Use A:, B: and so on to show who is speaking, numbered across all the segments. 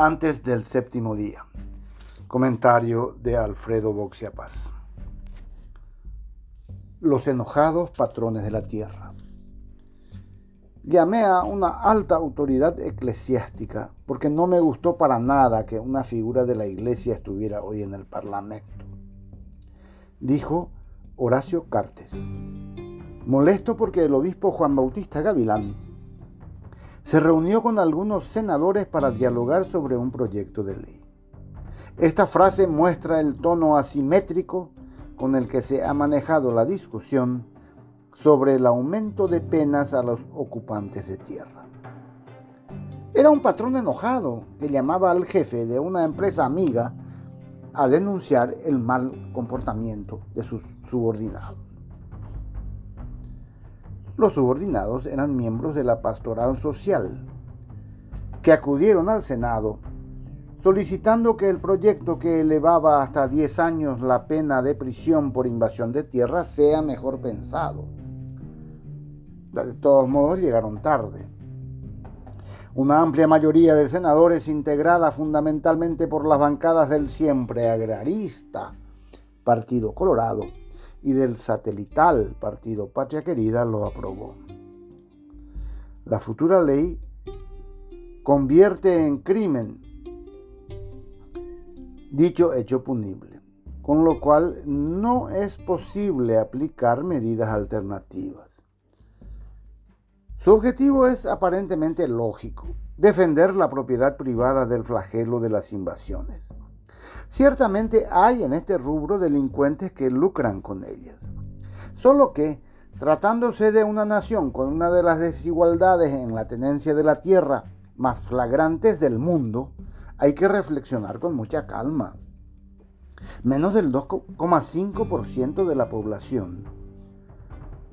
A: antes del séptimo día. Comentario de Alfredo Boxiapaz. Los enojados patrones de la tierra. Llamé a una alta autoridad eclesiástica porque no me gustó para nada que una figura de la iglesia estuviera hoy en el Parlamento. Dijo Horacio Cartes. Molesto porque el obispo Juan Bautista Gavilán se reunió con algunos senadores para dialogar sobre un proyecto de ley. Esta frase muestra el tono asimétrico con el que se ha manejado la discusión sobre el aumento de penas a los ocupantes de tierra. Era un patrón enojado que llamaba al jefe de una empresa amiga a denunciar el mal comportamiento de sus subordinados. Los subordinados eran miembros de la pastoral social, que acudieron al Senado solicitando que el proyecto que elevaba hasta 10 años la pena de prisión por invasión de tierra sea mejor pensado. De todos modos, llegaron tarde. Una amplia mayoría de senadores, integrada fundamentalmente por las bancadas del siempre agrarista Partido Colorado, y del satelital partido Patria Querida lo aprobó. La futura ley convierte en crimen dicho hecho punible, con lo cual no es posible aplicar medidas alternativas. Su objetivo es aparentemente lógico, defender la propiedad privada del flagelo de las invasiones. Ciertamente hay en este rubro delincuentes que lucran con ellas. Solo que, tratándose de una nación con una de las desigualdades en la tenencia de la tierra más flagrantes del mundo, hay que reflexionar con mucha calma. Menos del 2,5% de la población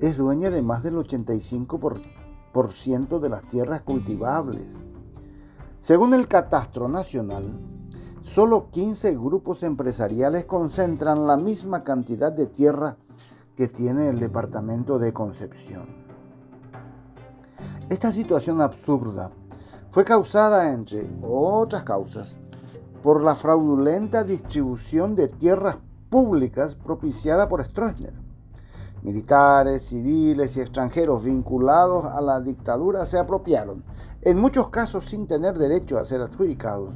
A: es dueña de más del 85% de las tierras cultivables. Según el Catastro Nacional, solo 15 grupos empresariales concentran la misma cantidad de tierra que tiene el departamento de Concepción. Esta situación absurda fue causada, entre otras causas, por la fraudulenta distribución de tierras públicas propiciada por Stroessner. Militares, civiles y extranjeros vinculados a la dictadura se apropiaron, en muchos casos sin tener derecho a ser adjudicados,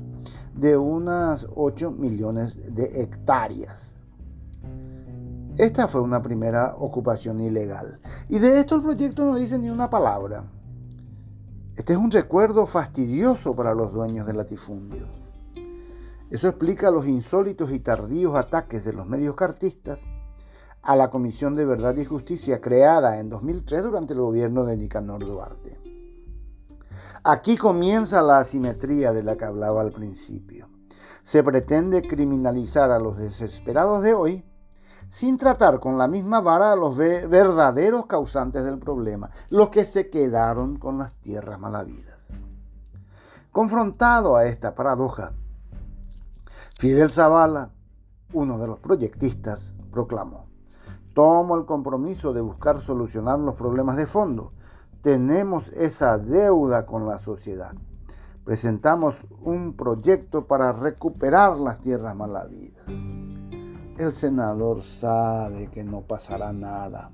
A: de unas 8 millones de hectáreas. Esta fue una primera ocupación ilegal. Y de esto el proyecto no dice ni una palabra. Este es un recuerdo fastidioso para los dueños del latifundio. Eso explica los insólitos y tardíos ataques de los medios cartistas a la Comisión de Verdad y Justicia creada en 2003 durante el gobierno de Nicanor Duarte. Aquí comienza la asimetría de la que hablaba al principio. Se pretende criminalizar a los desesperados de hoy sin tratar con la misma vara a los verdaderos causantes del problema, los que se quedaron con las tierras malavidas. Confrontado a esta paradoja, Fidel Zavala, uno de los proyectistas, proclamó, tomo el compromiso de buscar solucionar los problemas de fondo, tenemos esa deuda con la sociedad. Presentamos un proyecto para recuperar las tierras malavidas. El senador sabe que no pasará nada.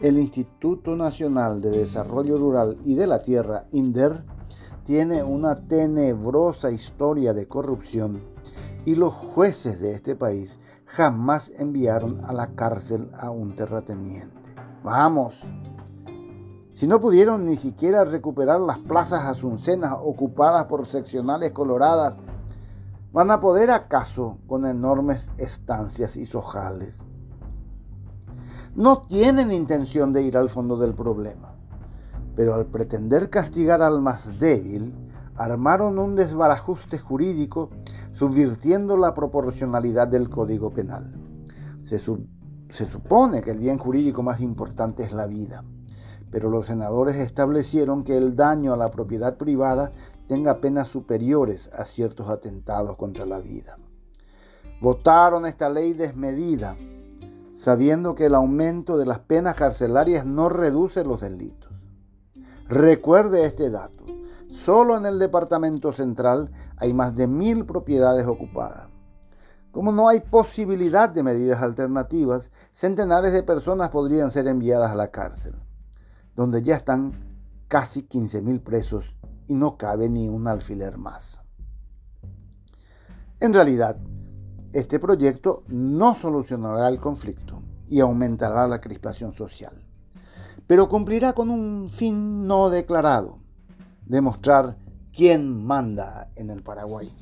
A: El Instituto Nacional de Desarrollo Rural y de la Tierra, INDER, tiene una tenebrosa historia de corrupción y los jueces de este país jamás enviaron a la cárcel a un terrateniente. Vamos, si no pudieron ni siquiera recuperar las plazas asuncenas ocupadas por seccionales coloradas, ¿van a poder acaso con enormes estancias y sojales? No tienen intención de ir al fondo del problema, pero al pretender castigar al más débil, armaron un desbarajuste jurídico subvirtiendo la proporcionalidad del Código Penal. Se, se supone que el bien jurídico más importante es la vida pero los senadores establecieron que el daño a la propiedad privada tenga penas superiores a ciertos atentados contra la vida. Votaron esta ley desmedida, sabiendo que el aumento de las penas carcelarias no reduce los delitos. Recuerde este dato. Solo en el departamento central hay más de mil propiedades ocupadas. Como no hay posibilidad de medidas alternativas, centenares de personas podrían ser enviadas a la cárcel, donde ya están casi 15.000 presos y no cabe ni un alfiler más. En realidad, este proyecto no solucionará el conflicto y aumentará la crispación social, pero cumplirá con un fin no declarado, demostrar quién manda en el Paraguay.